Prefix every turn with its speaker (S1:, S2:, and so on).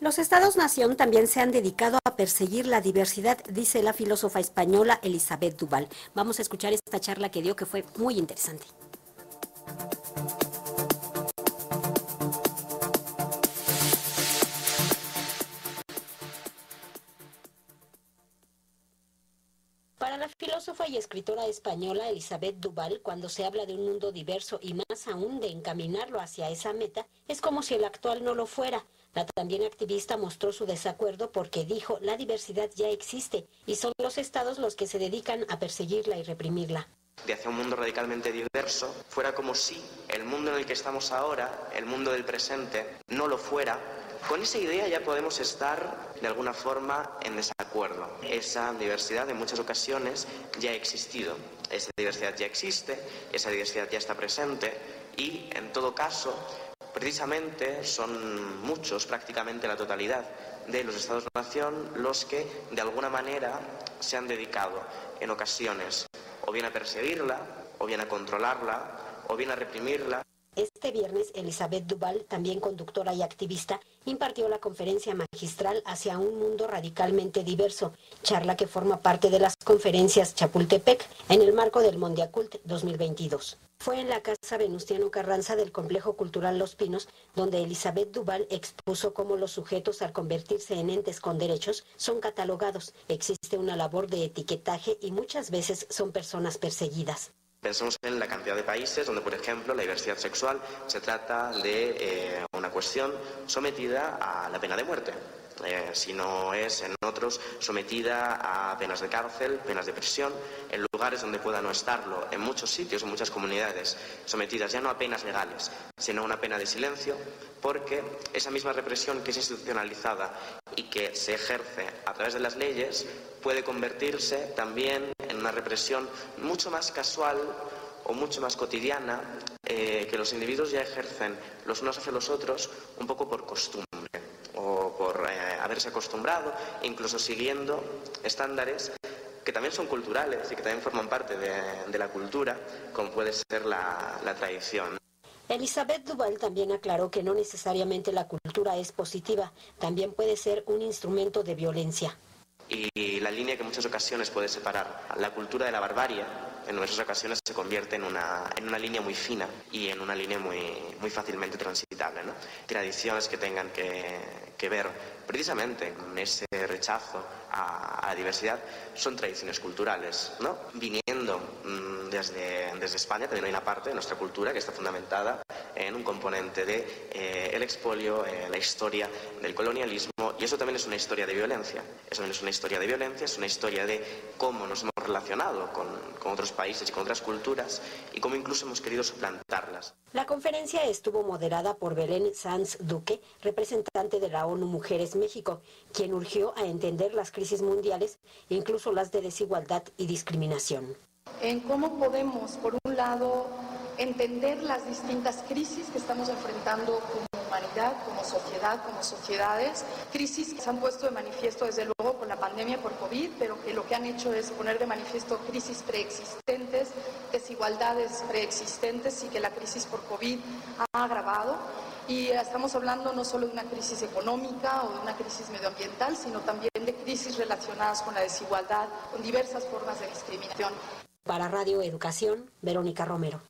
S1: Los estados-nación también se han dedicado a perseguir la diversidad, dice la filósofa española Elizabeth Duval. Vamos a escuchar esta charla que dio que fue muy interesante. Para la filósofa y escritora española Elizabeth Duval, cuando se habla de un mundo diverso y más aún de encaminarlo hacia esa meta, es como si el actual no lo fuera. La también activista mostró su desacuerdo porque dijo la diversidad ya existe y son los estados los que se dedican a perseguirla y reprimirla
S2: de hacia un mundo radicalmente diverso, fuera como si el mundo en el que estamos ahora, el mundo del presente, no lo fuera. Con esa idea ya podemos estar de alguna forma en desacuerdo. Esa diversidad en muchas ocasiones ya ha existido. Esa diversidad ya existe, esa diversidad ya está presente y en todo caso Precisamente son muchos, prácticamente la totalidad de los Estados-nación, los que de alguna manera se han dedicado en ocasiones o bien a perseguirla, o bien a controlarla, o bien a reprimirla.
S1: Este viernes, Elizabeth Duval, también conductora y activista, impartió la conferencia magistral hacia un mundo radicalmente diverso, charla que forma parte de las conferencias Chapultepec en el marco del Mondiacult 2022. Fue en la Casa Venustiano Carranza del Complejo Cultural Los Pinos, donde Elizabeth Duval expuso cómo los sujetos al convertirse en entes con derechos son catalogados, existe una labor de etiquetaje y muchas veces son personas perseguidas.
S2: Pensemos en la cantidad de países donde, por ejemplo, la diversidad sexual se trata de eh, una cuestión sometida a la pena de muerte. Eh, si no es en otros sometida a penas de cárcel, penas de prisión, en lugares donde pueda no estarlo, en muchos sitios, en muchas comunidades, sometidas ya no a penas legales, sino a una pena de silencio, porque esa misma represión que es institucionalizada y que se ejerce a través de las leyes puede convertirse también una represión mucho más casual o mucho más cotidiana eh, que los individuos ya ejercen los unos hacia los otros un poco por costumbre o por eh, haberse acostumbrado, incluso siguiendo estándares que también son culturales y que también forman parte de, la cultura, como puede ser la, la tradición.
S1: Elizabeth Duval también aclaró que no necesariamente la cultura es positiva, también puede ser un instrumento de violencia.
S2: Y la línea que en muchas ocasiones puede separar la cultura de la barbarie en numerosas ocasiones se convierte en una, en una línea muy fina y en una línea muy, muy fácilmente transitable. ¿no? Tradiciones que tengan que, que ver precisamente con ese rechazo a, la diversidad son tradiciones culturales. ¿no? Viniendo mm, desde, desde España también hay una parte de nuestra cultura que está fundamentada en un componente de eh, el expolio, eh, la historia del colonialismo y eso también es una historia de violencia. Eso también es una historia de violencia, es una historia de cómo nos hemos relacionado con, con otros países y con otras culturas y cómo incluso hemos querido suplantarlas.
S1: La conferencia estuvo moderada por Belén Sanz Duque, representante de la ONU Mujeres México, quien urgió a entender las crisis mundiales, incluso las de desigualdad y discriminación.
S3: En cómo podemos, por un lado, entender las distintas crisis que estamos enfrentando como humanidad, como sociedad, como sociedades, crisis que se han puesto de manifiesto desde luego con la pandemia por COVID, pero que lo que han hecho es poner de manifiesto crisis preexistentes, desigualdades preexistentes y que la crisis por COVID ha agravado. Y estamos hablando no solo de una crisis económica o de una crisis medioambiental, sino también de crisis relacionadas con la desigualdad, con diversas formas de discriminación.
S1: Para Radio Educación, Verónica Romero.